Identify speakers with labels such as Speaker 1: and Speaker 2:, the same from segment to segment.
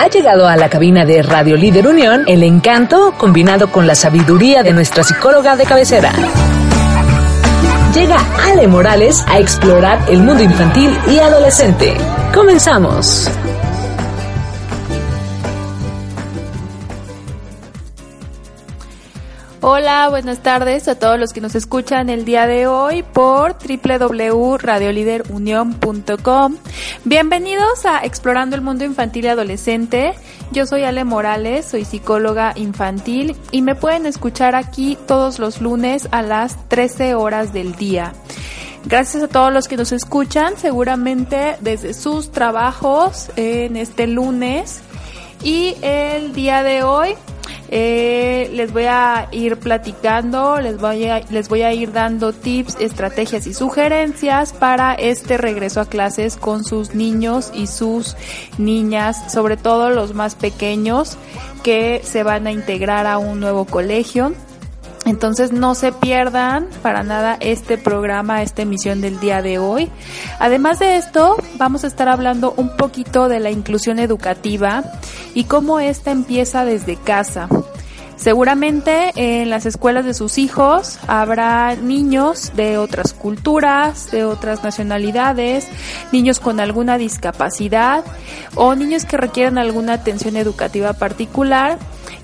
Speaker 1: Ha llegado a la cabina de Radio Líder Unión el encanto combinado con la sabiduría de nuestra psicóloga de cabecera. Llega Ale Morales a explorar el mundo infantil y adolescente. Comenzamos.
Speaker 2: Hola, buenas tardes a todos los que nos escuchan el día de hoy por www.radioliderunion.com. Bienvenidos a Explorando el Mundo Infantil y Adolescente. Yo soy Ale Morales, soy psicóloga infantil y me pueden escuchar aquí todos los lunes a las 13 horas del día. Gracias a todos los que nos escuchan, seguramente desde sus trabajos en este lunes. Y el día de hoy eh, les voy a ir platicando, les voy a, les voy a ir dando tips, estrategias y sugerencias para este regreso a clases con sus niños y sus niñas, sobre todo los más pequeños que se van a integrar a un nuevo colegio. Entonces no se pierdan para nada este programa, esta emisión del día de hoy. Además de esto, vamos a estar hablando un poquito de la inclusión educativa y cómo esta empieza desde casa. Seguramente en las escuelas de sus hijos habrá niños de otras culturas, de otras nacionalidades, niños con alguna discapacidad o niños que requieren alguna atención educativa particular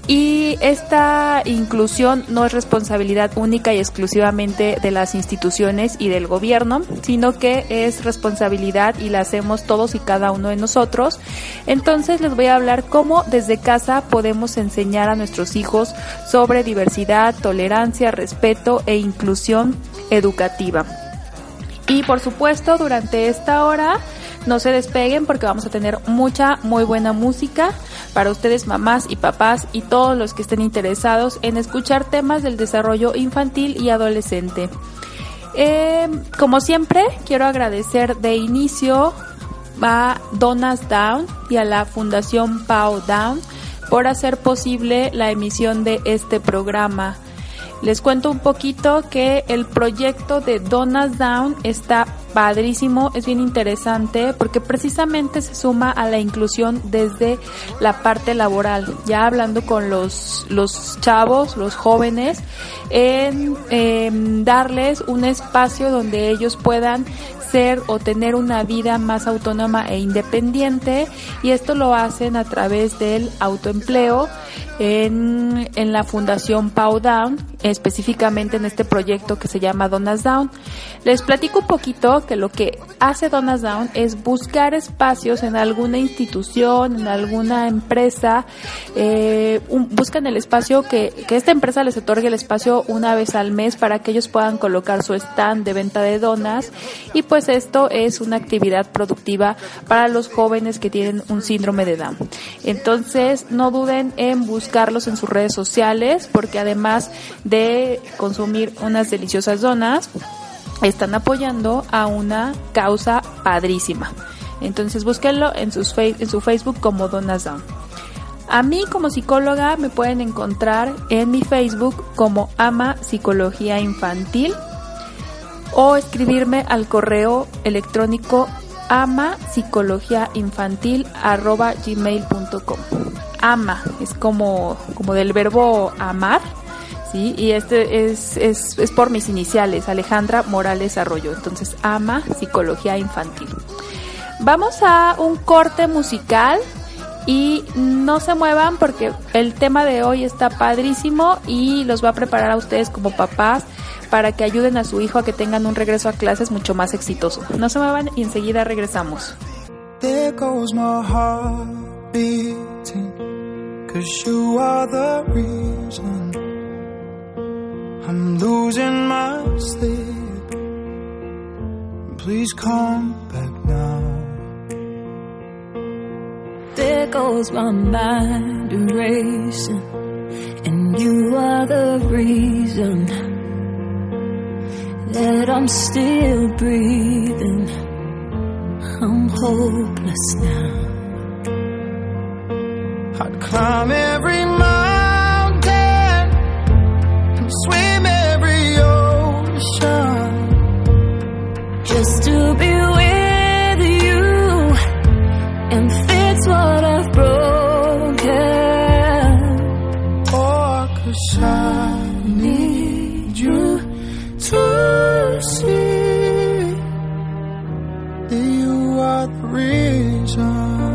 Speaker 2: y esta inclusión no es responsabilidad única y exclusivamente de las instituciones y del gobierno, sino que es responsabilidad y la hacemos todos y cada uno de nosotros. Entonces les voy a hablar cómo desde casa podemos enseñar a nuestros hijos sobre diversidad, tolerancia, respeto e inclusión educativa. Y por supuesto, durante esta hora no se despeguen porque vamos a tener mucha, muy buena música para ustedes mamás y papás y todos los que estén interesados en escuchar temas del desarrollo infantil y adolescente. Eh, como siempre, quiero agradecer de inicio a Donas Down y a la Fundación Pau Down por hacer posible la emisión de este programa. Les cuento un poquito que el proyecto de Donas Down está padrísimo, es bien interesante porque precisamente se suma a la inclusión desde la parte laboral, ya hablando con los, los chavos, los jóvenes, en, en darles un espacio donde ellos puedan ser o tener una vida más autónoma e independiente y esto lo hacen a través del autoempleo en, en la Fundación Pau Down, específicamente en este proyecto que se llama Donas Down. Les platico un poquito que lo que hace Donas Down es buscar espacios en alguna institución, en alguna empresa, eh, buscan el espacio que, que esta empresa les otorgue el espacio una vez al mes para que ellos puedan colocar su stand de venta de donas y pues esto es una actividad productiva para los jóvenes que tienen un síndrome de Down. Entonces no duden en buscarlos en sus redes sociales porque además de consumir unas deliciosas donas, están apoyando a una causa padrísima. Entonces búsquenlo en, su Facebook como Donas Down. A mí como psicóloga me pueden encontrar en mi Facebook como Ama Psicología Infantil o escribirme al correo electrónico ama psicología infantil ama es como como del verbo amar y este es, es, es por mis iniciales Alejandra Morales Arroyo entonces ama psicología infantil vamos a un corte musical y no se muevan porque el tema de hoy está padrísimo y los va a preparar a ustedes como papás para que ayuden a su hijo a que tengan un regreso a clases mucho más exitoso. No se muevan y enseguida regresamos.
Speaker 3: There I'm losing my sleep. Please come back now.
Speaker 4: There goes my mind erasing, and you are the reason that I'm still breathing. I'm hopeless now.
Speaker 3: I'd climb every mountain swim every ocean.
Speaker 4: just to be with you and fix what I've broken.
Speaker 3: Oh, cause I need you to see that you are the reason.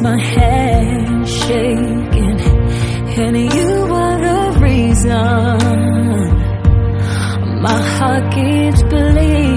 Speaker 4: My hand shaking, and you are the reason. My heart keeps bleeding.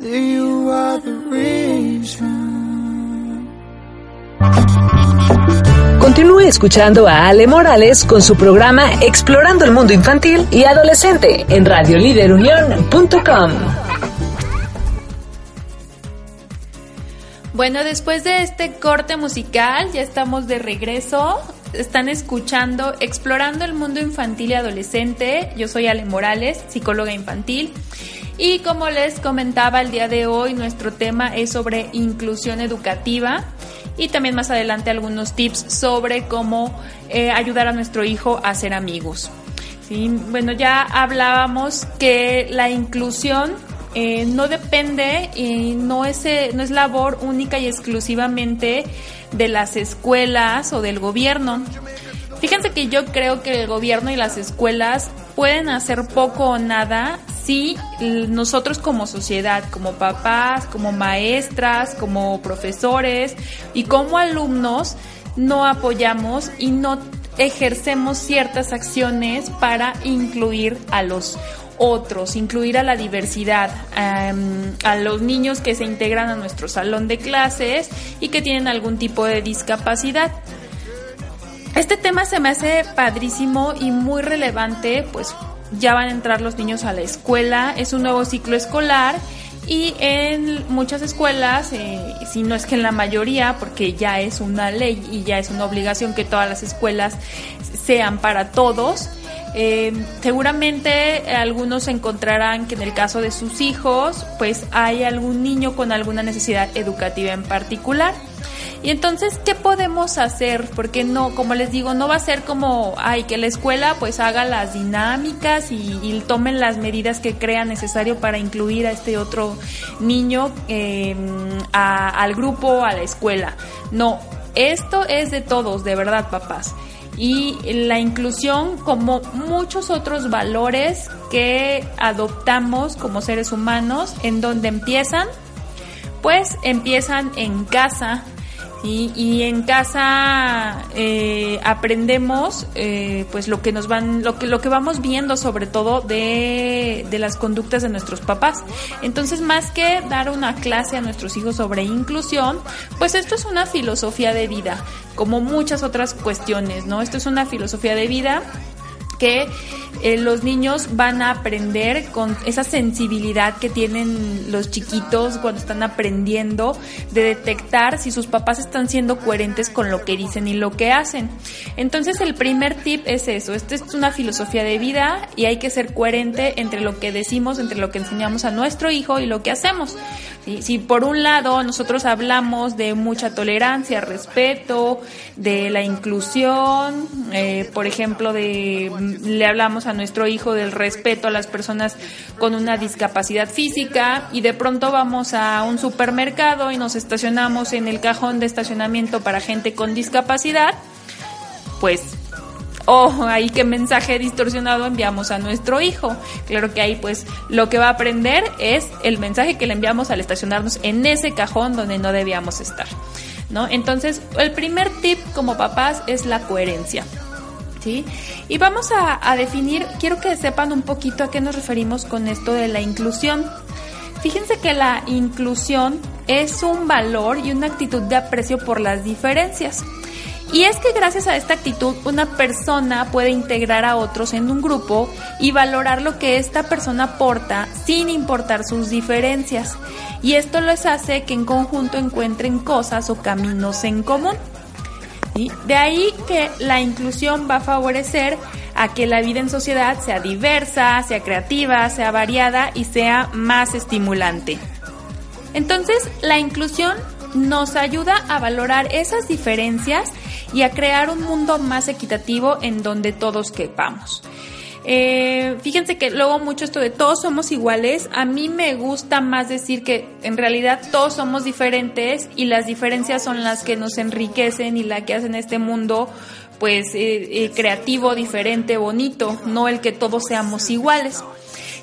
Speaker 4: You
Speaker 3: are the reason.
Speaker 1: Continúe escuchando a Ale Morales con su programa Explorando el Mundo Infantil y Adolescente en radioliderunión.com.
Speaker 2: Bueno, después de este corte musical, ya estamos de regreso. Están escuchando Explorando el Mundo Infantil y Adolescente. Yo soy Ale Morales, psicóloga infantil. Y como les comentaba el día de hoy, nuestro tema es sobre inclusión educativa y también más adelante algunos tips sobre cómo eh, ayudar a nuestro hijo a ser amigos. Sí, bueno, ya hablábamos que la inclusión eh, no depende y no es, eh, no es labor única y exclusivamente de las escuelas o del gobierno. Fíjense que yo creo que el gobierno y las escuelas pueden hacer poco o nada si nosotros como sociedad, como papás, como maestras, como profesores y como alumnos no apoyamos y no ejercemos ciertas acciones para incluir a los otros, incluir a la diversidad, um, a los niños que se integran a nuestro salón de clases y que tienen algún tipo de discapacidad. Este tema se me hace padrísimo y muy relevante, pues ya van a entrar los niños a la escuela, es un nuevo ciclo escolar y en muchas escuelas, eh, si no es que en la mayoría, porque ya es una ley y ya es una obligación que todas las escuelas sean para todos, eh, seguramente algunos encontrarán que en el caso de sus hijos, pues hay algún niño con alguna necesidad educativa en particular. Y entonces, ¿qué podemos hacer? Porque no, como les digo, no va a ser como, ay, que la escuela pues haga las dinámicas y, tomen las medidas que crea necesario para incluir a este otro niño a, al grupo, a la escuela. No, esto es de todos, de verdad, papás y la inclusión como muchos otros valores que adoptamos como seres humanos en donde empiezan pues empiezan en casa ¿sí? Y en casa eh, aprendemos eh, pues lo que nos van, lo que, lo que vamos viendo sobre todo de, de las conductas de nuestros papás. Entonces, más que dar una clase a nuestros hijos sobre inclusión, pues esto es una filosofía de vida, como muchas otras cuestiones, ¿no? Esto es una filosofía de vida que eh, los niños van a aprender con esa sensibilidad que tienen los chiquitos cuando están aprendiendo de detectar si sus papás están siendo coherentes con lo que dicen y lo que hacen. Entonces el primer tip es eso, esta es una filosofía de vida y hay que ser coherente entre lo que decimos, entre lo que enseñamos a nuestro hijo y lo que hacemos. Si por un lado nosotros hablamos de mucha tolerancia, respeto, de la inclusión, eh, por ejemplo, de le hablamos a nuestro hijo del respeto a las personas con una discapacidad física y de pronto vamos a un supermercado y nos estacionamos en el cajón de estacionamiento para gente con discapacidad, pues oh, ahí qué mensaje distorsionado enviamos a nuestro hijo. Claro que ahí pues lo que va a aprender es el mensaje que le enviamos al estacionarnos en ese cajón donde no debíamos estar. ¿No? Entonces, el primer tip como papás es la coherencia. Y vamos a, definir, quiero que sepan un poquito a qué nos referimos con esto de la inclusión. Fíjense que la inclusión es un valor y una actitud de aprecio por las diferencias. Y es que gracias a esta actitud una persona puede integrar a otros en un grupo y valorar lo que esta persona aporta sin importar sus diferencias. Y esto les hace que en conjunto encuentren cosas o caminos en común. De ahí que la inclusión va a favorecer a que la vida en sociedad sea diversa, sea creativa, sea variada y sea más estimulante. Entonces, la inclusión nos ayuda a valorar esas diferencias y a crear un mundo más equitativo en donde todos quepamos. Eh, fíjense que luego mucho esto de todos somos iguales, a mí me gusta más decir que en realidad todos somos diferentes y las diferencias son las que nos enriquecen y la que hacen este mundo pues eh, eh, creativo, diferente, bonito, no el que todos seamos iguales.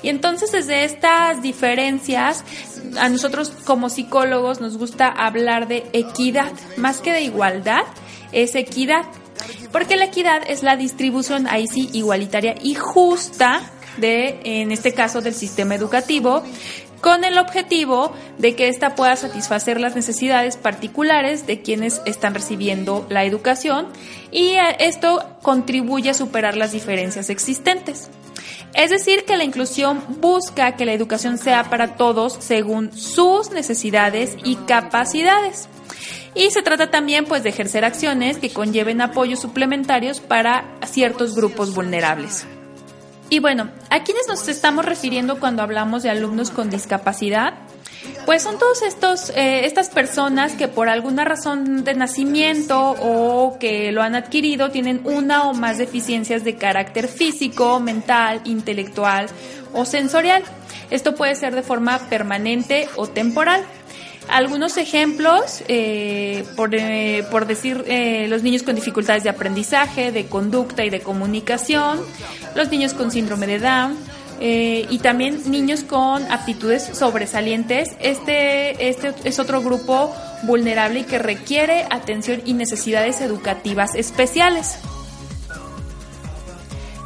Speaker 2: Y entonces desde estas diferencias, a nosotros como psicólogos nos gusta hablar de equidad, más que de igualdad, es equidad. Porque la equidad es la distribución, ahí sí, igualitaria y justa de, en este caso, del sistema educativo, con el objetivo de que ésta pueda satisfacer las necesidades particulares de quienes están recibiendo la educación y esto contribuye a superar las diferencias existentes. Es decir, que la inclusión busca que la educación sea para todos según sus necesidades y capacidades. Y se trata también pues de ejercer acciones que conlleven apoyos suplementarios para ciertos grupos vulnerables. Y bueno, ¿a quiénes nos estamos refiriendo cuando hablamos de alumnos con discapacidad? Pues son todos estos, eh, estas personas que por alguna razón de nacimiento o que lo han adquirido tienen una o más deficiencias de carácter físico, mental, intelectual o sensorial. Esto puede ser de forma permanente o temporal. Algunos ejemplos, eh, por, eh, por, decir, eh, los niños con dificultades de aprendizaje, de conducta y de comunicación, los niños con síndrome de Down, y también niños con aptitudes sobresalientes. Este, este es otro grupo vulnerable y que requiere atención y necesidades educativas especiales.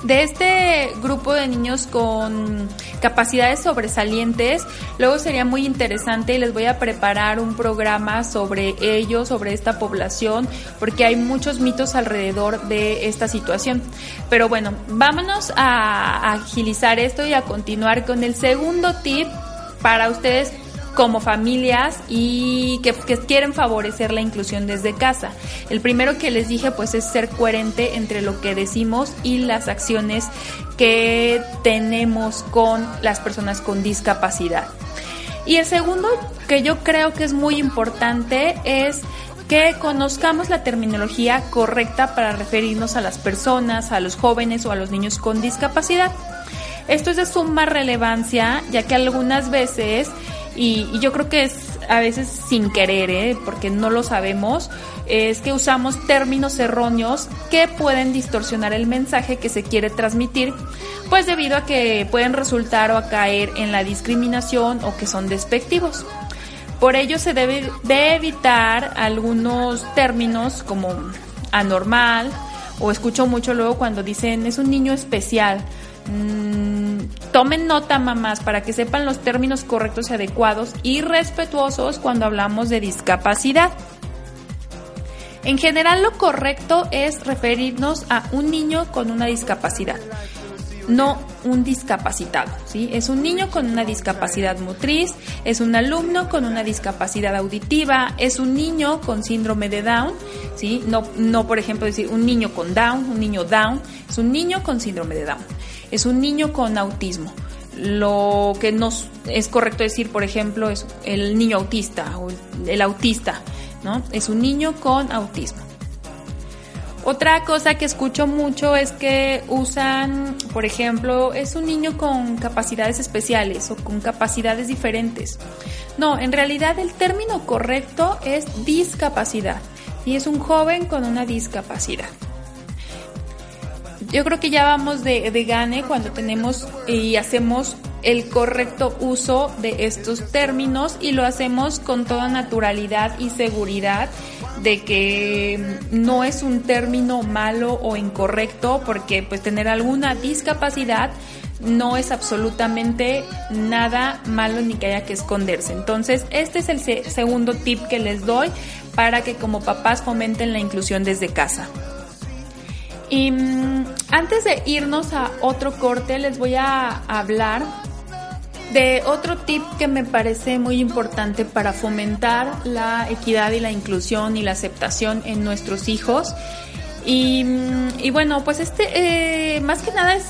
Speaker 2: De este grupo de niños con capacidades sobresalientes, luego sería muy interesante y les voy a preparar un programa sobre ellos, sobre esta población, porque hay muchos mitos alrededor de esta situación. Pero bueno, vámonos a agilizar esto y a continuar con el segundo tip para ustedes como familias y que, quieren favorecer la inclusión desde casa. El primero que les dije pues es ser coherente entre lo que decimos y las acciones que tenemos con las personas con discapacidad. Y el segundo que yo creo que es muy importante es que conozcamos la terminología correcta para referirnos a las personas, a los jóvenes o a los niños con discapacidad. Esto es de suma relevancia, ya que algunas veces y, yo creo que es a veces sin querer, ¿eh? porque no lo sabemos, es que usamos términos erróneos que pueden distorsionar el mensaje que se quiere transmitir, pues debido a que pueden resultar o a caer en la discriminación o que son despectivos. Por ello se debe de evitar algunos términos como anormal o escucho mucho luego cuando dicen es un niño especial. Mm, tomen nota, mamás, para que sepan los términos correctos y adecuados y respetuosos cuando hablamos de discapacidad. En general, lo correcto es referirnos a un niño con una discapacidad, no un discapacitado, ¿sí? Es un niño con una discapacidad motriz, es un alumno con una discapacidad auditiva, es un niño con síndrome de Down, ¿sí? No, no por ejemplo decir un niño con Down, un niño Down, es un niño con síndrome de Down es un niño con autismo. Lo que nos es correcto decir, por ejemplo, es el niño autista o el autista, ¿no? Es un niño con autismo. Otra cosa que escucho mucho es que usan, por ejemplo, es un niño con capacidades especiales o con capacidades diferentes. No, en realidad el término correcto es discapacidad y es un joven con una discapacidad yo creo que ya vamos de, gane cuando tenemos y hacemos el correcto uso de estos términos y lo hacemos con toda naturalidad y seguridad de que no es un término malo o incorrecto porque pues tener alguna discapacidad no es absolutamente nada malo ni que haya que esconderse. Entonces, este es el segundo tip que les doy para que como papás fomenten la inclusión desde casa. Y mm, antes de irnos a otro corte, les voy a hablar de otro tip que me parece muy importante para fomentar la equidad y la inclusión y la aceptación en nuestros hijos. Y, mm, bueno, pues este, eh, más que nada es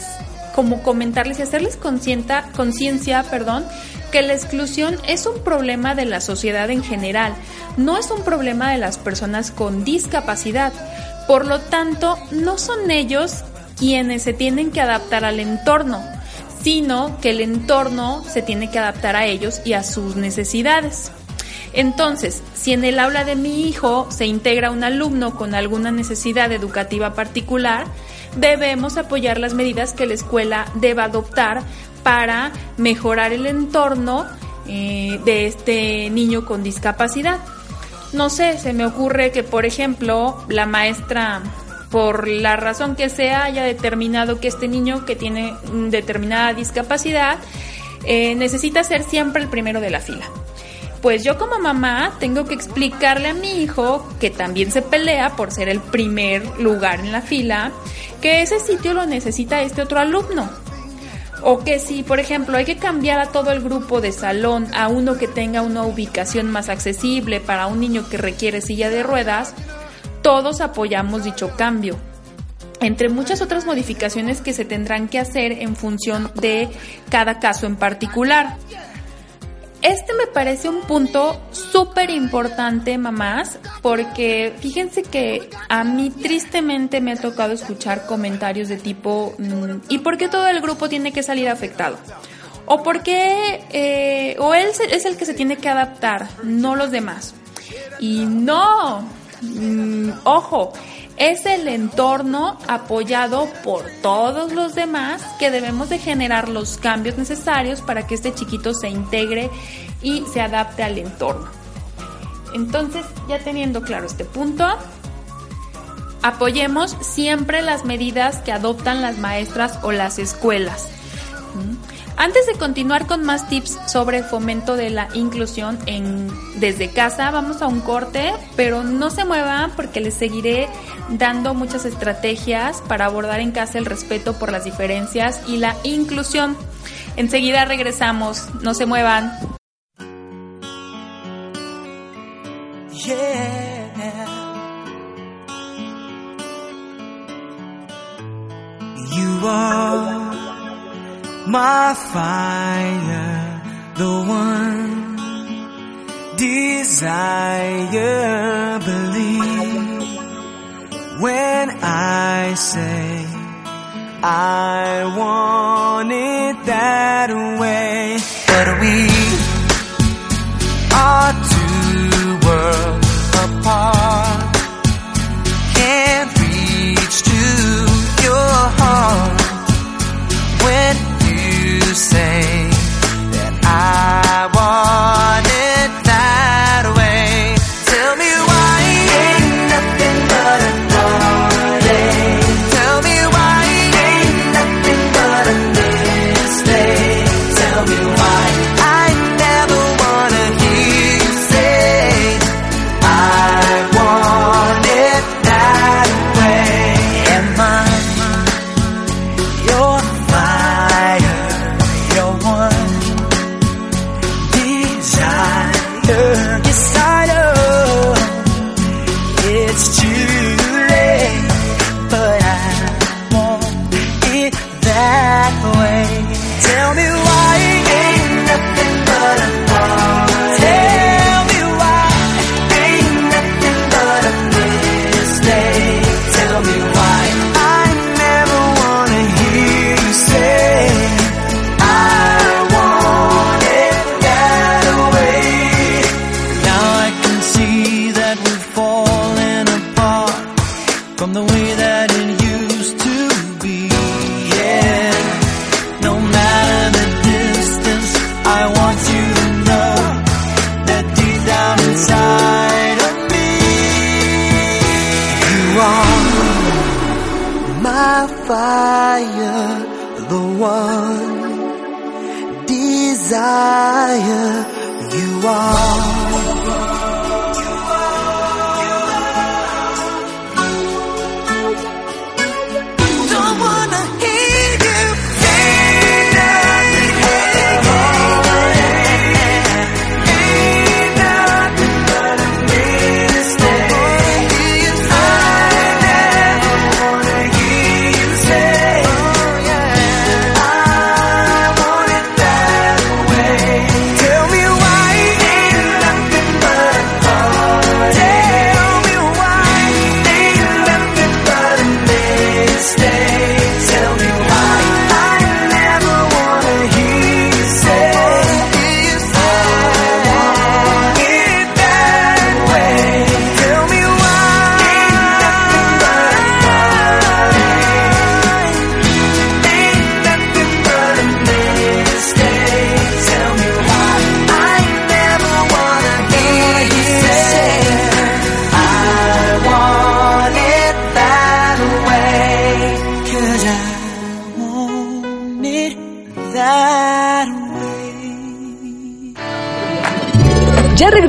Speaker 2: como comentarles y hacerles conciencia, perdón, que la exclusión es un problema de la sociedad en general, no es un problema de las personas con discapacidad. Por lo tanto, no son ellos quienes se tienen que adaptar al entorno, sino que el entorno se tiene que adaptar a ellos y a sus necesidades. Entonces, si en el aula de mi hijo se integra un alumno con alguna necesidad educativa particular, debemos apoyar las medidas que la escuela deba adoptar para mejorar el entorno eh, de este niño con discapacidad no sé, se me ocurre que, por ejemplo, la maestra, por la razón que sea, haya determinado que este niño que tiene determinada discapacidad eh, necesita ser siempre el primero de la fila. Pues yo como mamá tengo que explicarle a mi hijo, que también se pelea por ser el primer lugar en la fila, que ese sitio lo necesita este otro alumno o que si, por ejemplo, hay que cambiar a todo el grupo de salón a uno que tenga una ubicación más accesible para un niño que requiere silla de ruedas, todos apoyamos dicho cambio. Entre muchas otras modificaciones que se tendrán que hacer en función de cada caso en particular. Este me parece un punto súper importante, mamás, porque fíjense que a mí tristemente me ha tocado escuchar comentarios de tipo, mm, ¿y por qué todo el grupo tiene que salir afectado? O por qué, eh, o él es el que se tiene que adaptar, no los demás. Y no, mm, ojo, es el entorno apoyado por todos los demás que debemos de generar los cambios necesarios para que este chiquito se integre y se adapte al entorno. Entonces, ya teniendo claro este punto, apoyemos siempre las medidas que adoptan las maestras o las escuelas. Antes de continuar con más tips sobre fomento de la inclusión en desde casa, vamos a un corte, pero no se muevan porque les seguiré dando muchas estrategias para abordar en casa el respeto por las diferencias y la inclusión. Enseguida regresamos, no se muevan.
Speaker 3: My fire, the one desire. Believe when I say I want it that way. But we are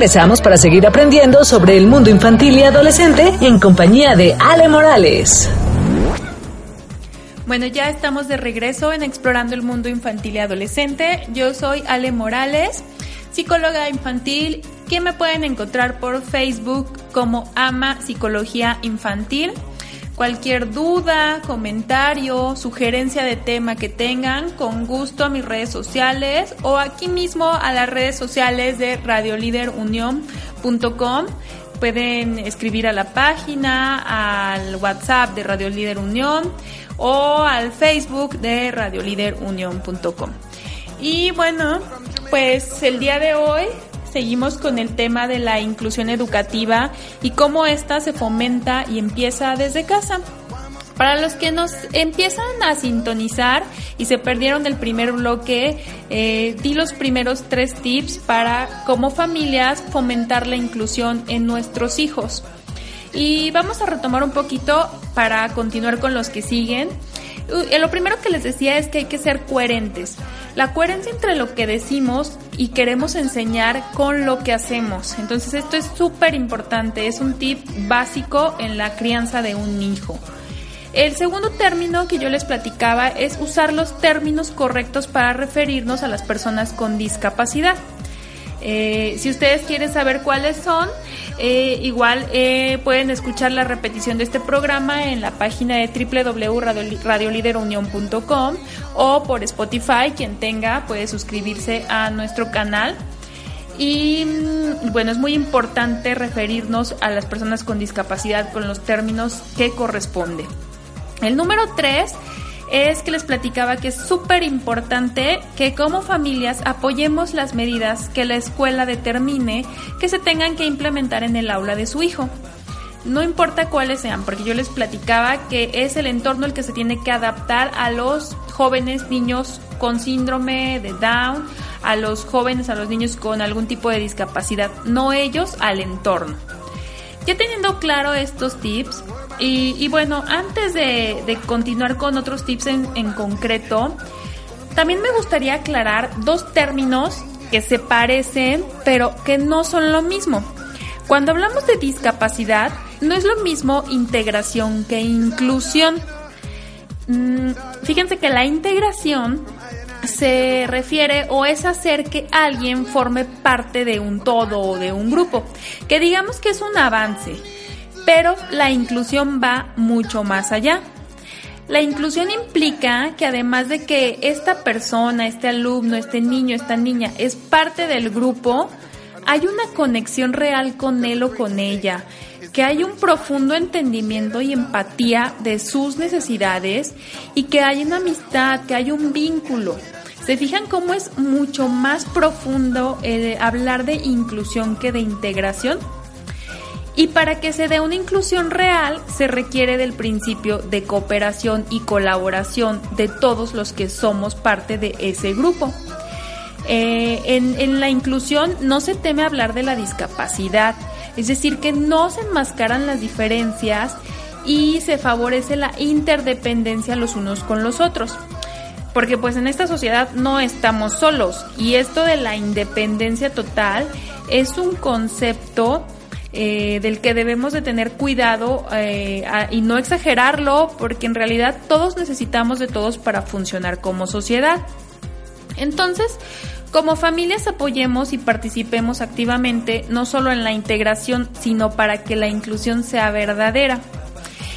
Speaker 1: regresamos para seguir aprendiendo sobre el mundo infantil y adolescente en compañía de Ale Morales.
Speaker 2: Bueno, ya estamos de regreso en Explorando el Mundo Infantil y Adolescente. Yo soy Ale Morales, psicóloga infantil, que me pueden encontrar por Facebook como Ama Psicología Infantil. Cualquier duda, comentario, sugerencia de tema que tengan, con gusto a mis redes sociales o aquí mismo a las redes sociales de radioliderunión.com. Pueden escribir a la página, al WhatsApp de Radio Líder Unión o al Facebook de radioliderunión.com. Y bueno, pues el día de hoy seguimos con el tema de la inclusión educativa y cómo ésta se fomenta y empieza desde casa. Para los que nos empiezan a sintonizar y se perdieron el primer bloque, eh, di los primeros tres tips para como familias fomentar la inclusión en nuestros hijos. Y vamos a retomar un poquito para continuar con los que siguen. Uh, Lo primero que les decía es que hay que ser coherentes. La coherencia entre lo que decimos y queremos enseñar con lo que hacemos. Entonces esto es súper importante, es un tip básico en la crianza de un hijo. El segundo término que yo les platicaba es usar los términos correctos para referirnos a las personas con discapacidad. Eh, si ustedes quieren saber cuáles son, eh, igual eh, pueden escuchar la repetición de este programa en la página de www.radioliderunión.com o por Spotify, quien tenga puede suscribirse a nuestro canal. Y mm, bueno, es muy importante referirnos a las personas con discapacidad con los términos que corresponde. El número 3 es que les platicaba que es súper importante que como familias apoyemos las medidas que la escuela determine que se tengan que implementar en el aula de su hijo. No importa cuáles sean, porque yo les platicaba que es el entorno el que se tiene que adaptar a los jóvenes niños con síndrome de Down, a los jóvenes, a los niños con algún tipo de discapacidad, no ellos al entorno. Ya teniendo claro estos tips, y, bueno, antes de, de, continuar con otros tips en, en concreto, también me gustaría aclarar dos términos que se parecen, pero que no son lo mismo. Cuando hablamos de discapacidad, no es lo mismo integración que inclusión. Mm, fíjense que la integración se refiere o es hacer que alguien forme parte de un todo o de un grupo, que digamos que es un avance. Pero la inclusión va mucho más allá. La inclusión implica que además de que esta persona, este alumno, este niño, esta niña es parte del grupo, hay una conexión real con él o con ella, que hay un profundo entendimiento y empatía de sus necesidades y que hay una amistad, que hay un vínculo. ¿Se fijan cómo es mucho más profundo eh, hablar de inclusión que de integración? Y para que se dé una inclusión real se requiere del principio de cooperación y colaboración de todos los que somos parte de ese grupo. Eh, en, en la inclusión no se teme hablar de la discapacidad, es decir, que no se enmascaran las diferencias y se favorece la interdependencia los unos con los otros. Porque pues en esta sociedad no estamos solos y esto de la independencia total es un concepto eh, del que debemos de tener cuidado eh, y no exagerarlo porque en realidad todos necesitamos de todos para funcionar como sociedad. Entonces, como familias apoyemos y participemos activamente no solo en la integración, sino para que la inclusión sea verdadera.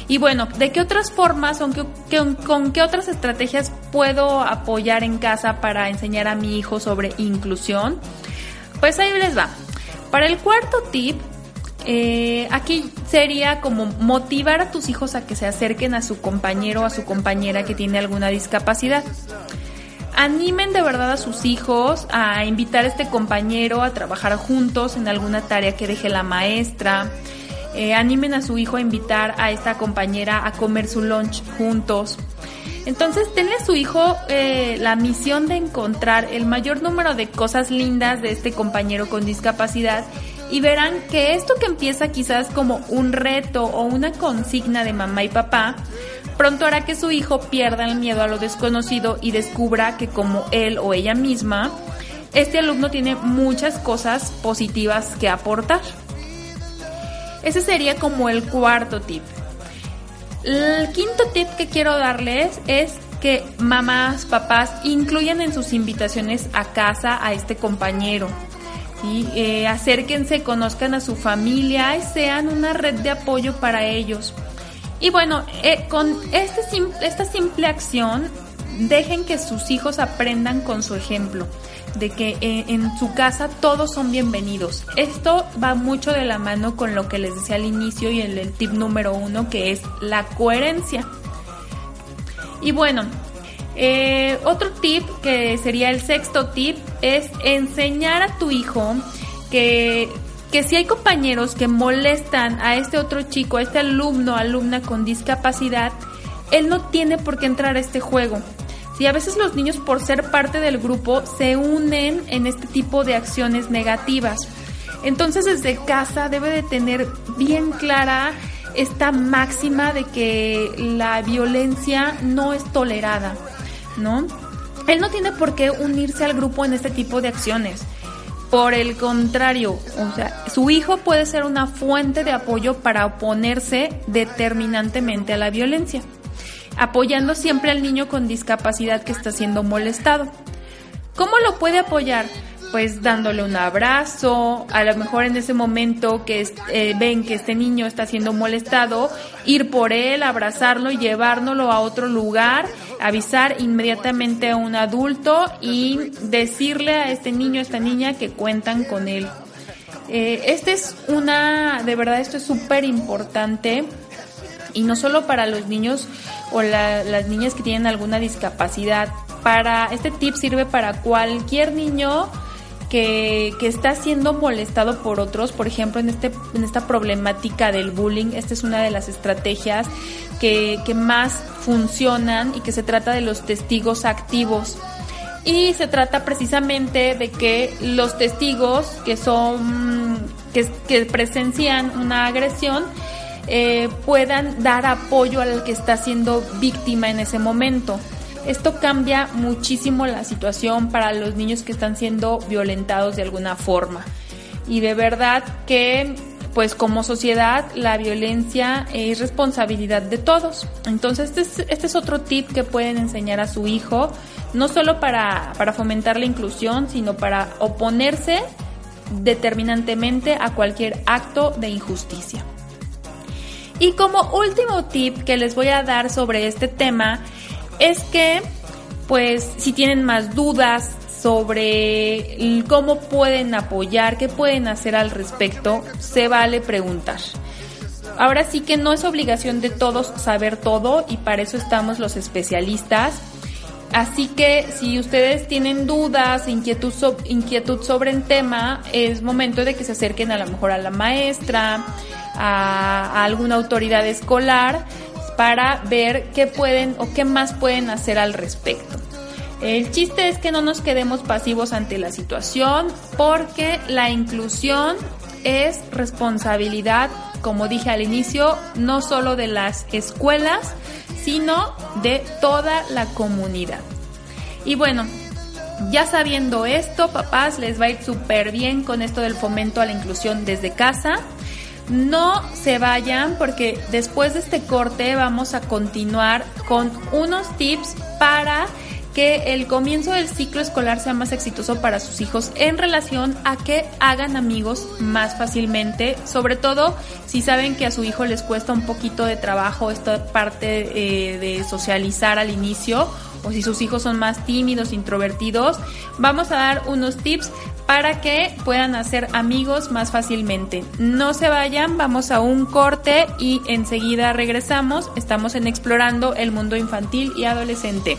Speaker 2: Y bueno, ¿de qué otras formas, con qué otras estrategias puedo apoyar en casa para enseñar a mi hijo sobre inclusión? Pues ahí les va. Para el cuarto tip, eh, aquí sería como motivar a tus hijos a que se acerquen a su compañero o a su compañera que tiene alguna discapacidad. Animen de verdad a sus hijos a invitar a este compañero a trabajar juntos en alguna tarea que deje la maestra. Eh, animen a su hijo a invitar a esta compañera a comer su lunch juntos. Entonces, tenle a su hijo eh, la misión de encontrar el mayor número de cosas lindas de este compañero con discapacidad y verán que esto que empieza quizás como un reto o una consigna de mamá y papá, pronto hará que su hijo pierda el miedo a lo desconocido y descubra que como él o ella misma, este alumno tiene muchas cosas positivas que aportar. Ese sería como el cuarto tip. El quinto tip que quiero darles es que mamás, papás incluyan en sus invitaciones a casa a este compañero. Eh, acérquense, conozcan a su familia y sean una red de apoyo para ellos. Y bueno, eh, con este esta simple acción, dejen que sus hijos aprendan con su ejemplo, de que eh, en su casa todos son bienvenidos. Esto va mucho de la mano con lo que les decía al inicio y el, el tip número uno, que es la coherencia. Y bueno, eh, otro tip, que sería el sexto tip, es enseñar a tu hijo que, que si hay compañeros que molestan a este otro chico, a este alumno, alumna con discapacidad, él no tiene por qué entrar a este juego. Si a veces los niños por ser parte del grupo se unen en este tipo de acciones negativas. Entonces desde casa debe de tener bien clara esta máxima de que la violencia no es tolerada. ¿No? Él no tiene por qué unirse al grupo en este tipo de acciones. Por el contrario, o sea, su hijo puede ser una fuente de apoyo para oponerse determinantemente a la violencia, apoyando siempre al niño con discapacidad que está siendo molestado. ¿Cómo lo puede apoyar? Pues dándole un abrazo, a lo mejor en ese momento que eh, ven que este niño está siendo molestado, ir por él, abrazarlo y llevárnoslo a otro lugar, avisar inmediatamente a un adulto y decirle a este niño, a esta niña que cuentan con él. Eh, este es una, de verdad esto es súper importante y no solo para los niños o las niñas que tienen alguna discapacidad, para este tip sirve para cualquier niño que, está siendo molestado por otros, por ejemplo, en, este, en esta problemática del bullying, esta es una de las estrategias que, que más funcionan y que se trata de los testigos activos. Y se trata precisamente de que los testigos que son, que, presencian una agresión, eh, puedan dar apoyo al que está siendo víctima en ese momento. Esto cambia muchísimo la situación para los niños que están siendo violentados de alguna forma. Y de verdad que pues como sociedad la violencia es responsabilidad de todos. Entonces este es, este es otro tip que pueden enseñar a su hijo, no solo para, para fomentar la inclusión, sino para oponerse determinantemente a cualquier acto de injusticia. Y como último tip que les voy a dar sobre este tema es que, pues, si tienen más dudas sobre cómo pueden apoyar, qué pueden hacer al respecto, se vale preguntar. Ahora sí que no es obligación de todos saber todo y para eso estamos los especialistas. Así que si ustedes tienen dudas, inquietud, sobre el tema, es momento de que se acerquen a lo mejor a la maestra, a, alguna autoridad escolar, para ver qué pueden o qué más pueden hacer al respecto. El chiste es que no nos quedemos pasivos ante la situación porque la inclusión es responsabilidad, como dije al inicio, no solo de las escuelas, sino de toda la comunidad. Y bueno, ya sabiendo esto, papás, les va a ir súper bien con esto del fomento a la inclusión desde casa. No se vayan porque después de este corte vamos a continuar con unos tips para que el comienzo del ciclo escolar sea más exitoso para sus hijos en relación a que hagan amigos más fácilmente, sobre todo si saben que a su hijo les cuesta un poquito de trabajo esta parte eh, de socializar al inicio o si sus hijos son más tímidos, introvertidos, vamos a dar unos tips para que puedan hacer amigos más fácilmente. No se vayan, vamos a un corte y enseguida regresamos. Estamos en Explorando el Mundo Infantil y Adolescente.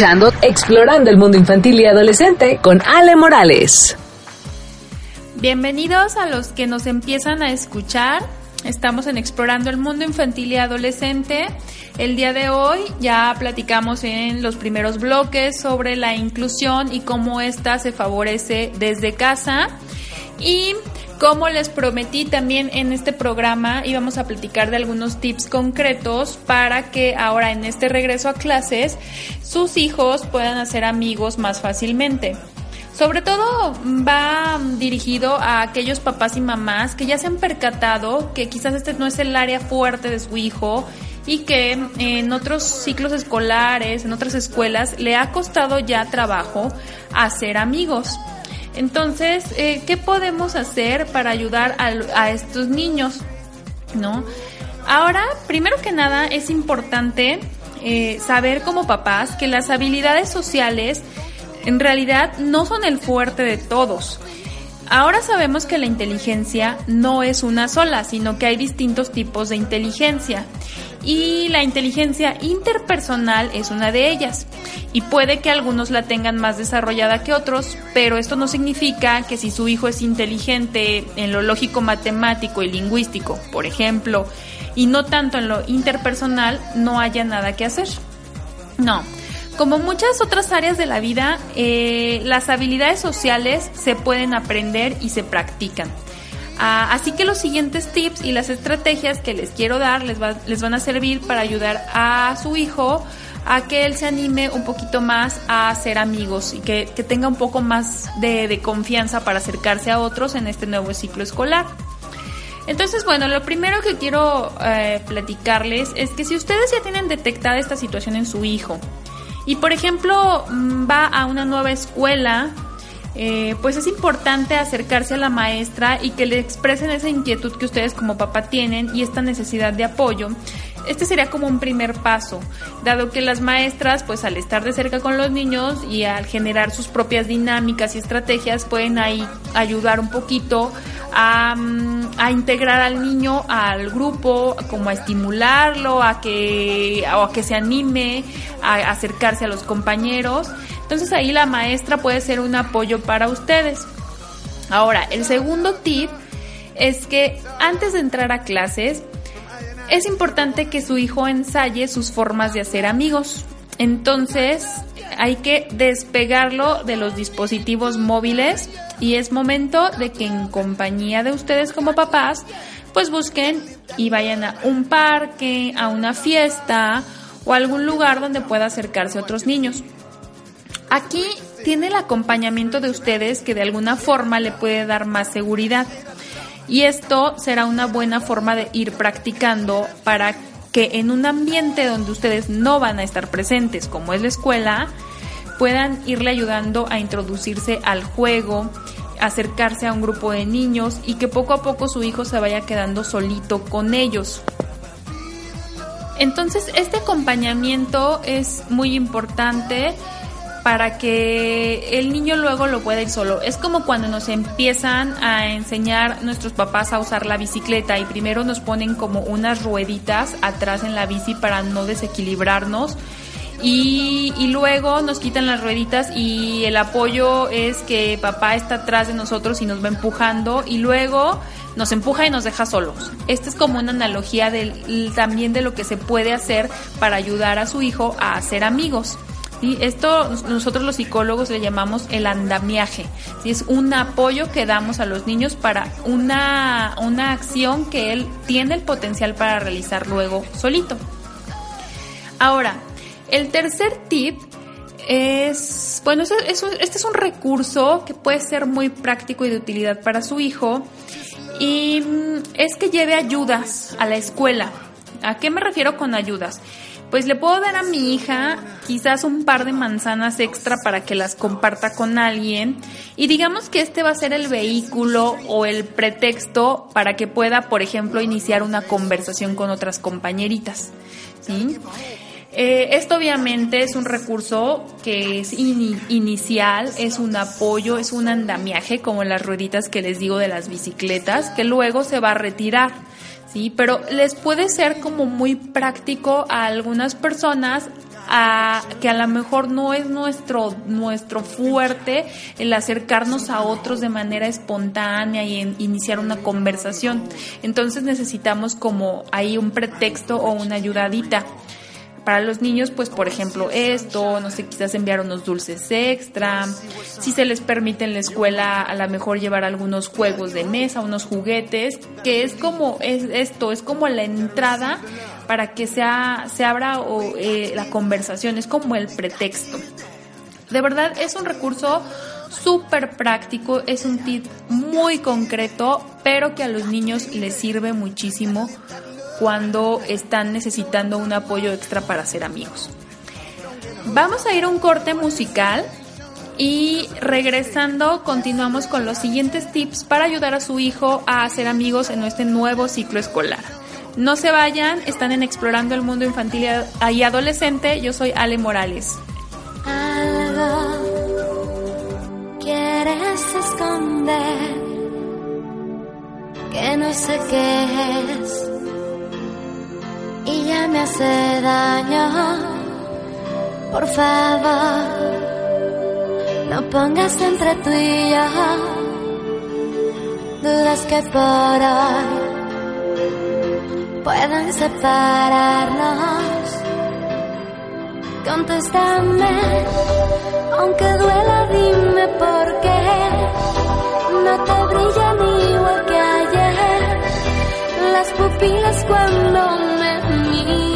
Speaker 1: Explorando el Mundo Infantil y Adolescente con Ale Morales.
Speaker 2: Bienvenidos a los que nos empiezan a escuchar. Estamos en Explorando el Mundo Infantil y Adolescente. El día de hoy ya platicamos en los primeros bloques sobre la inclusión y cómo ésta se favorece desde casa. Y como les prometí también en este programa íbamos a platicar de algunos tips concretos para que ahora en este regreso a clases sus hijos puedan hacer amigos más fácilmente. Sobre todo va dirigido a aquellos papás y mamás que ya se han percatado que quizás este no es el área fuerte de su hijo y que en otros ciclos escolares, en otras escuelas, le ha costado ya trabajo hacer amigos. Entonces, eh, ¿qué podemos hacer para ayudar a, estos niños? ¿No? Ahora, primero que nada, es importante eh, saber como papás que las habilidades sociales en realidad no son el fuerte de todos. Ahora sabemos que la inteligencia no es una sola, sino que hay distintos tipos de inteligencia. Y la inteligencia interpersonal es una de ellas. Y puede que algunos la tengan más desarrollada que otros, pero esto no significa que si su hijo es inteligente en lo lógico matemático y lingüístico, por ejemplo, y no tanto en lo interpersonal, no haya nada que hacer. No, como muchas otras áreas de la vida, eh, las habilidades sociales se pueden aprender y se practican. Ah, así que los siguientes tips y las estrategias que les quiero dar les, van a servir para ayudar a su hijo a que él se anime un poquito más a ser amigos y que, tenga un poco más de, confianza para acercarse a otros en este nuevo ciclo escolar. Entonces, bueno, lo primero que quiero eh, platicarles es que si ustedes ya tienen detectada esta situación en su hijo, y por ejemplo mm, va a una nueva escuela, eh, pues es importante acercarse a la maestra y que le expresen esa inquietud que ustedes como papá tienen y esta necesidad de apoyo. Este sería como un primer paso, dado que las maestras, pues al estar de cerca con los niños y al generar sus propias dinámicas y estrategias, pueden ahí ayudar un poquito a, mm, a integrar al niño al grupo, como a estimularlo, a que, a que se anime, a acercarse a los compañeros. Entonces ahí la maestra puede ser un apoyo para ustedes. Ahora, el segundo tip es que antes de entrar a clases, es importante que su hijo ensaye sus formas de hacer amigos. Entonces, hay que despegarlo de los dispositivos móviles y es momento de que en compañía de ustedes como papás, pues busquen y vayan a un parque, a una fiesta o algún lugar donde pueda acercarse a otros niños. Aquí tiene el acompañamiento de ustedes que de alguna forma le puede dar más seguridad. Y esto será una buena forma de ir practicando para que en un ambiente donde ustedes no van a estar presentes, como es la escuela, puedan irle ayudando a introducirse al juego, acercarse a un grupo de niños y que poco a poco su hijo se vaya quedando solito con ellos. Entonces, este acompañamiento es muy importante para que el niño luego lo pueda ir solo. Es como cuando nos empiezan a enseñar nuestros papás a usar la bicicleta y primero nos ponen como unas rueditas atrás en la bici para no desequilibrarnos. Y, luego nos quitan las rueditas y el apoyo es que papá está atrás de nosotros y nos va empujando y luego nos empuja y nos deja solos. Esta es como una analogía del, también de lo que se puede hacer para ayudar a su hijo a hacer amigos. ¿Sí? Esto nosotros los psicólogos le llamamos el andamiaje. Es un apoyo que damos a los niños para una, una acción que él tiene el potencial para realizar luego solito. Ahora, el tercer tip es, bueno, este es un recurso que puede ser muy práctico y de utilidad para su hijo y mm, es que lleve ayudas a la escuela. ¿A qué me refiero con ayudas? Pues le puedo dar a mi hija quizás un par de manzanas extra para que las comparta con alguien y digamos que este va a ser el vehículo o el pretexto para que pueda, por ejemplo, iniciar una conversación con otras compañeritas. ¿sí? Eh, esto obviamente es un recurso que es inicial, es un apoyo, es un andamiaje como las rueditas que les digo de las bicicletas, que luego se va a retirar. ¿Sí? Pero les puede ser como muy práctico a algunas personas a que a lo mejor no es nuestro nuestro fuerte el acercarnos a otros de manera espontánea y en iniciar una conversación. Entonces necesitamos como ahí un pretexto o una ayudadita. Para los niños, pues por ejemplo esto, no sé, quizás enviar unos dulces extra, si se les permite en la escuela a lo mejor llevar algunos juegos de mesa, unos juguetes, que es como es esto, es como la entrada para que sea, se abra o, eh, la conversación, es como el pretexto. De verdad es un recurso súper práctico, es un tip muy concreto, pero que a los niños les sirve muchísimo cuando están necesitando un apoyo extra para ser amigos. Vamos a ir a un corte musical y regresando continuamos con los siguientes tips para ayudar a su hijo a hacer amigos en este nuevo ciclo escolar. No se vayan, están en Explorando el Mundo Infantil y Adolescente. Yo soy Ale Morales.
Speaker 5: Algo quieres esconder que no sé qué es me hace daño. Por favor, no pongas entre tú y yo dudas que por hoy puedan separarnos. Contéstame, aunque duela, dime por qué no te brillan igual que ayer las pupilas cuando me miras.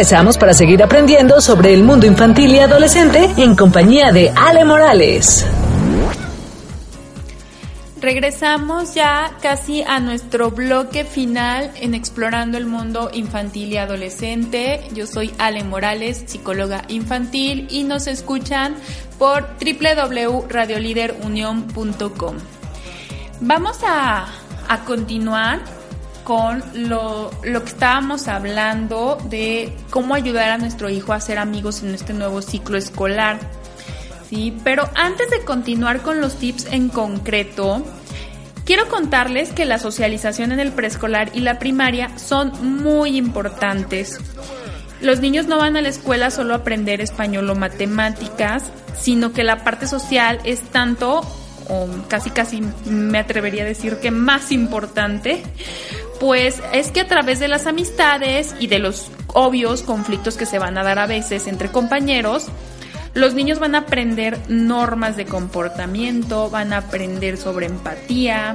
Speaker 1: Regresamos para seguir aprendiendo sobre el mundo infantil y adolescente en compañía de Ale Morales.
Speaker 2: Regresamos ya casi a nuestro bloque final en Explorando el Mundo Infantil y Adolescente. Yo soy Ale Morales, psicóloga infantil, y nos escuchan por www.radioliderunion.com. Vamos a, a continuar con lo, lo, que estábamos hablando de cómo ayudar a nuestro hijo a ser amigos en este nuevo ciclo escolar. ¿sí? Pero antes de continuar con los tips en concreto, quiero contarles que la socialización en el preescolar y la primaria son muy importantes. Los niños no van a la escuela solo a aprender español o matemáticas, sino que la parte social es tanto, o casi casi me atrevería a decir que más importante, pues es que a través de las amistades y de los obvios conflictos que se van a dar a veces entre compañeros, los niños van a aprender normas de comportamiento, van a aprender sobre empatía,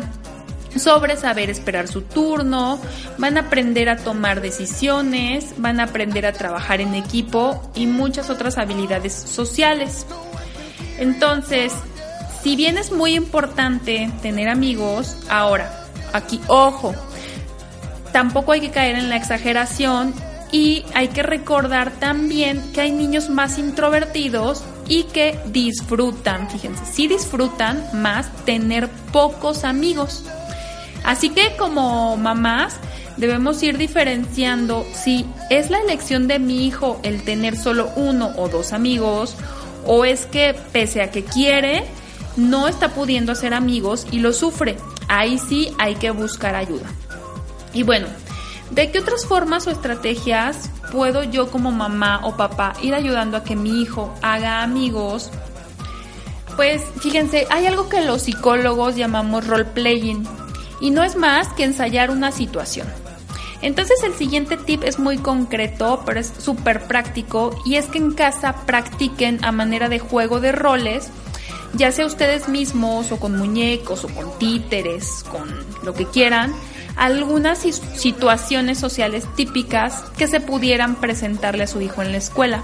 Speaker 2: sobre saber esperar su turno, van a aprender a tomar decisiones, van a aprender a trabajar en equipo y muchas otras habilidades sociales. Entonces, si bien es muy importante tener amigos, ahora, aquí, ojo, tampoco hay que caer en la exageración y hay que recordar también que hay niños más introvertidos y que disfrutan, fíjense, sí disfrutan más tener pocos amigos. Así que como mamás debemos ir diferenciando si es la elección de mi hijo el tener solo uno o dos amigos o es que pese a que quiere, no está pudiendo hacer amigos y lo sufre. Ahí sí hay que buscar ayuda. Y bueno, ¿De qué otras formas o estrategias puedo yo como mamá o papá ir ayudando a que mi hijo haga amigos? Pues fíjense, hay algo que los psicólogos llamamos role playing y no es más que ensayar una situación. Entonces el siguiente tip es muy concreto, pero es súper práctico y es que en casa practiquen a manera de juego de roles, ya sea ustedes mismos o con muñecos o con títeres, con lo que quieran algunas situaciones sociales típicas que se pudieran presentarle a su hijo en la escuela.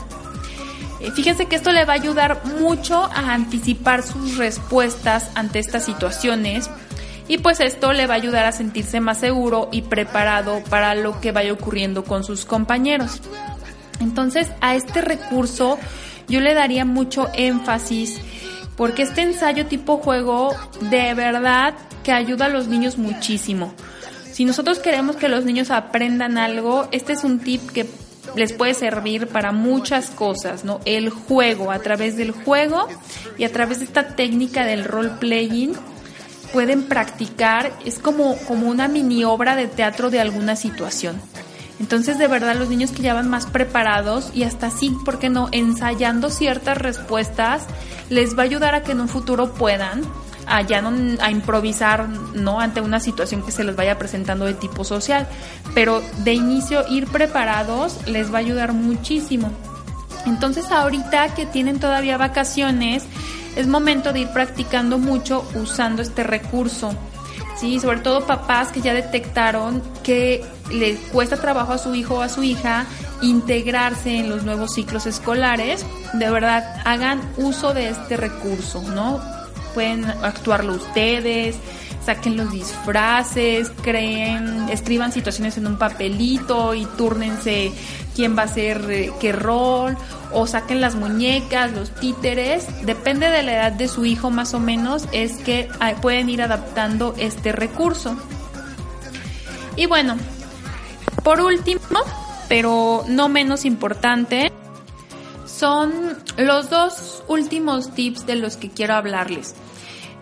Speaker 2: Eh, fíjense que esto le va a ayudar mucho a anticipar sus respuestas ante estas situaciones y pues esto le va a ayudar a sentirse más seguro y preparado para lo que vaya ocurriendo con sus compañeros. Entonces a este recurso yo le daría mucho énfasis porque este ensayo tipo juego de verdad que ayuda a los niños muchísimo. Si nosotros queremos que los niños aprendan algo, este es un tip que les puede servir para muchas cosas, ¿no? El juego, a través del juego y a través de esta técnica del role playing pueden practicar, es como, como una mini obra de teatro de alguna situación. Entonces, de verdad, los niños que ya van más preparados y hasta así, ¿por qué no? Ensayando ciertas respuestas, les va a ayudar a que en un futuro puedan a a improvisar no ante una situación que se les vaya presentando de tipo social. Pero de inicio ir preparados les va a ayudar muchísimo. Entonces ahorita que tienen todavía vacaciones es momento de ir practicando mucho usando este recurso. Sí sobre todo papás que ya detectaron que les cuesta trabajo a su hijo o a su hija integrarse en los nuevos ciclos escolares, de verdad hagan uso de este recurso, ¿no? Pueden actuarlo ustedes, saquen los disfraces, creen, escriban situaciones en un papelito y túrnense quién va a ser eh, qué rol, o saquen las muñecas, los títeres, depende de la edad de su hijo más o menos, es que ah, pueden ir adaptando este recurso. Y bueno, por último, pero no menos importante, son los dos últimos tips de los que quiero hablarles.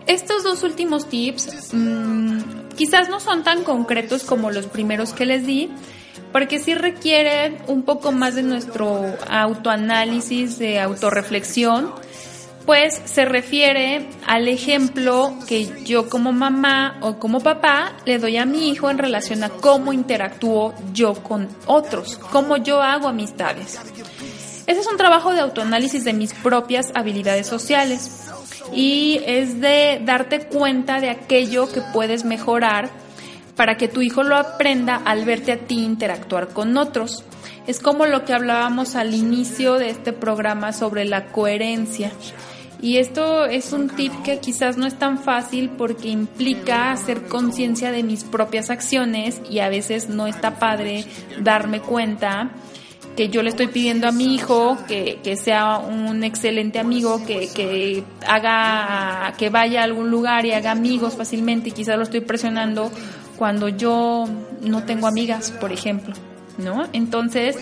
Speaker 2: Estos dos últimos tips mmm, quizás no son tan concretos como los primeros que les di, porque sí requieren un poco más de nuestro autoanálisis, de autorreflexión, pues se refiere al ejemplo que yo como mamá o como papá le doy a mi hijo en relación a cómo interactúo yo con otros, cómo yo hago amistades. Ese es un trabajo de autoanálisis de mis propias habilidades sociales y es de darte cuenta de aquello que puedes mejorar para que tu hijo lo aprenda al verte a ti interactuar con otros. es como lo que hablábamos al inicio de este programa sobre la coherencia. Y esto es un tip que quizás no es tan fácil porque implica hacer conciencia de mis propias acciones y a veces no está padre darme cuenta que yo le estoy pidiendo a mi hijo que, que sea un excelente amigo, que, que, haga, que vaya a algún lugar y haga amigos fácilmente y quizás lo estoy presionando cuando yo no tengo amigas, por ejemplo, ¿no? Entonces,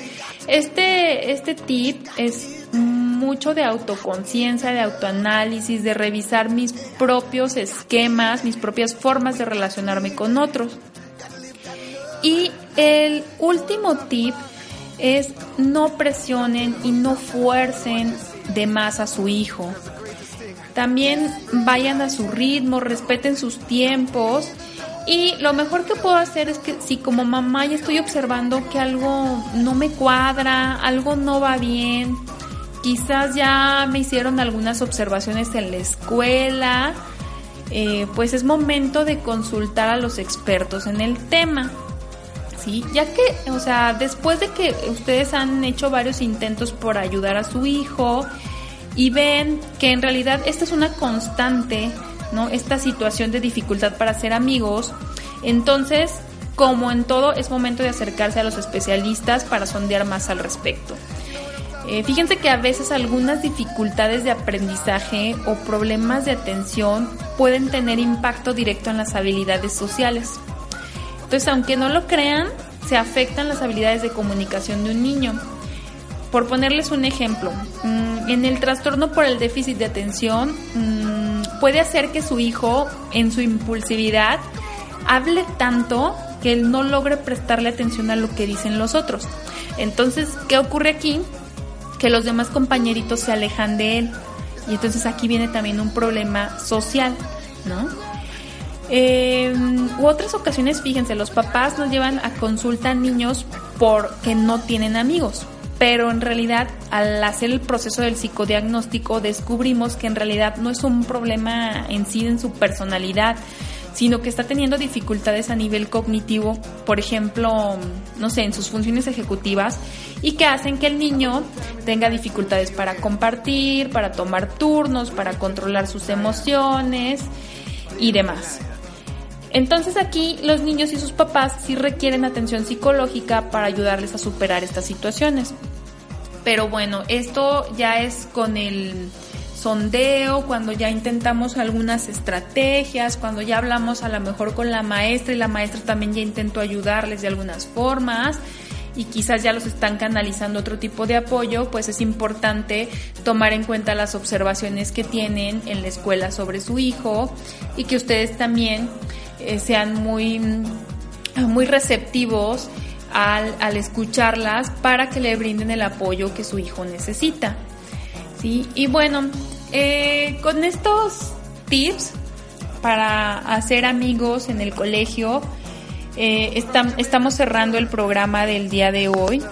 Speaker 2: este, este tip es mucho de autoconciencia, de autoanálisis, de revisar mis propios esquemas, mis propias formas de relacionarme con otros. Y el último tip es no presionen y no fuercen de más a su hijo. También vayan a su ritmo, respeten sus tiempos y lo mejor que puedo hacer es que si como mamá ya estoy observando que algo no me cuadra, algo no va bien, quizás ya me hicieron algunas observaciones en la escuela, eh, pues es momento de consultar a los expertos en el tema. Ya que, o sea, después de que ustedes han hecho varios intentos por ayudar a su hijo y ven que en realidad esta es una constante, ¿no? Esta situación de dificultad para ser amigos, entonces, como en todo, es momento de acercarse a los especialistas para sondear más al respecto. Eh, fíjense que a veces algunas dificultades de aprendizaje o problemas de atención pueden tener impacto directo en las habilidades sociales. Entonces, aunque no lo crean, se afectan las habilidades de comunicación de un niño. Por ponerles un ejemplo, mm, en el trastorno por el déficit de atención mm, puede hacer que su hijo, en su impulsividad, hable tanto que él no logre prestarle atención a lo que dicen los otros. Entonces, ¿qué ocurre aquí? que los demás compañeritos se alejan de él. Y entonces aquí viene también un problema social, ¿no? Eh, u otras ocasiones, fíjense, los papás nos llevan a consulta a niños porque no tienen amigos, pero en realidad al hacer el proceso del psicodiagnóstico descubrimos que en realidad no es un problema en sí en su personalidad, sino que está teniendo dificultades a nivel cognitivo, por ejemplo, no sé, en sus funciones ejecutivas, y que hacen que el niño tenga dificultades para compartir, para tomar turnos, para controlar sus emociones y demás. Entonces aquí los niños y sus papás sí requieren atención psicológica para ayudarles a superar estas situaciones. Pero bueno, esto ya es con el sondeo, cuando ya intentamos algunas estrategias, cuando ya hablamos a lo mejor con la maestra y la maestra también ya intentó ayudarles de algunas formas y quizás ya los están canalizando otro tipo de apoyo, pues es importante tomar en cuenta las observaciones que tienen en la escuela sobre su hijo y que ustedes también eh, sean muy, muy receptivos al, al escucharlas para que le brinden el apoyo que su hijo necesita. ¿sí? Y bueno, eh, con estos tips para hacer amigos en el colegio, eh, estamos cerrando el programa del día de hoy.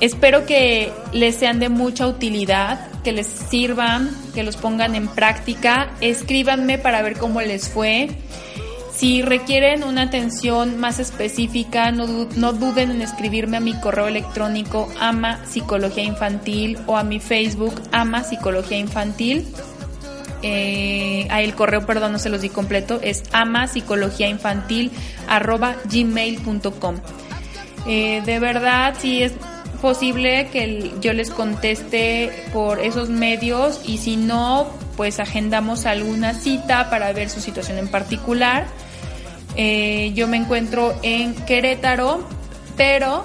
Speaker 2: Espero que les sean de mucha utilidad, que les sirvan, que los pongan en práctica. Escríbanme para ver cómo les fue. Si requieren una atención más específica, no, duden en escribirme a mi correo electrónico ama psicología infantil o a mi Facebook ama psicología infantil. Eh, el correo, perdón, no se los di completo, es ama psicología infantil arroba gmail.com. Eh, de verdad, si es posible que yo les conteste por esos medios y si no, pues agendamos alguna cita para ver su situación en particular. Eh, yo me encuentro en Querétaro, pero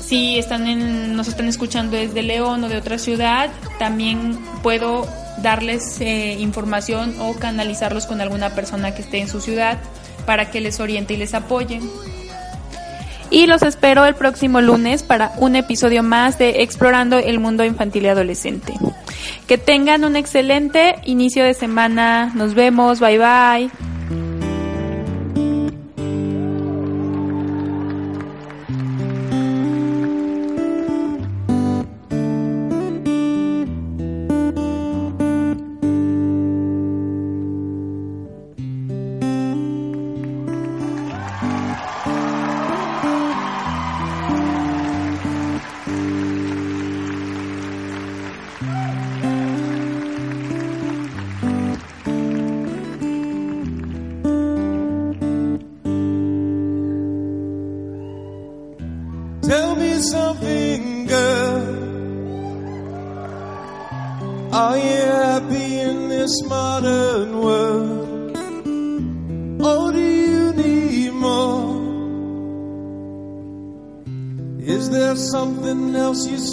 Speaker 2: si están en, nos están escuchando desde León o de otra ciudad, también puedo darles eh, información o canalizarlos con alguna persona que esté en su ciudad para que les oriente y les apoye y los espero el próximo lunes para un episodio más de Explorando el Mundo Infantil y Adolescente. Que tengan un excelente inicio de semana. Nos vemos. Bye bye.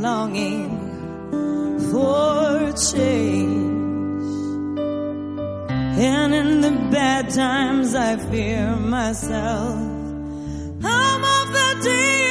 Speaker 4: longing for change. And in the bad times, I fear myself. I'm off the deep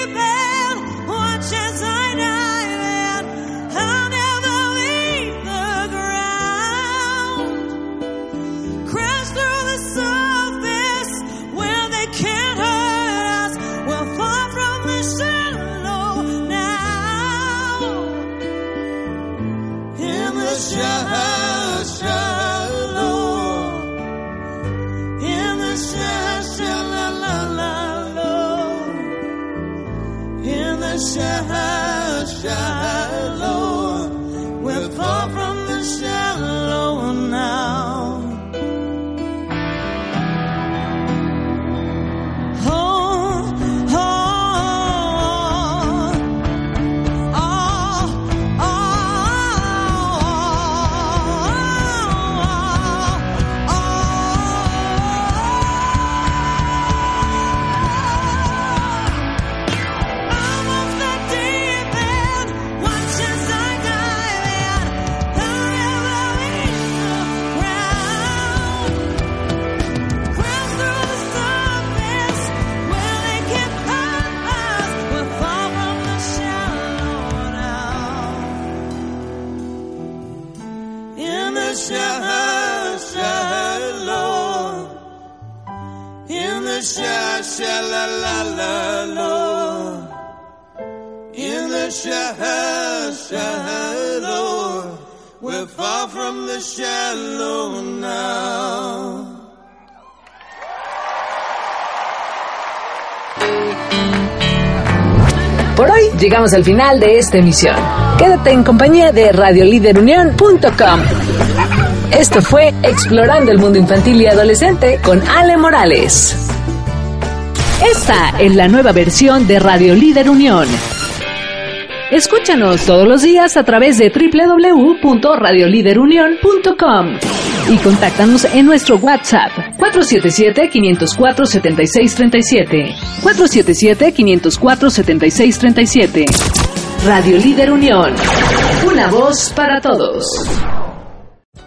Speaker 1: llegamos al final de esta emisión. Quédate en compañía de radioliderunión.com. Esto fue Explorando el Mundo Infantil y Adolescente con Ale Morales. Esta es la nueva versión de Radio Líder Unión. Escúchanos todos los días a través de www.radioliderunión.com y contáctanos en nuestro WhatsApp 477-504-7637. 477-504-7637. Radio Líder Unión. Una voz para todos.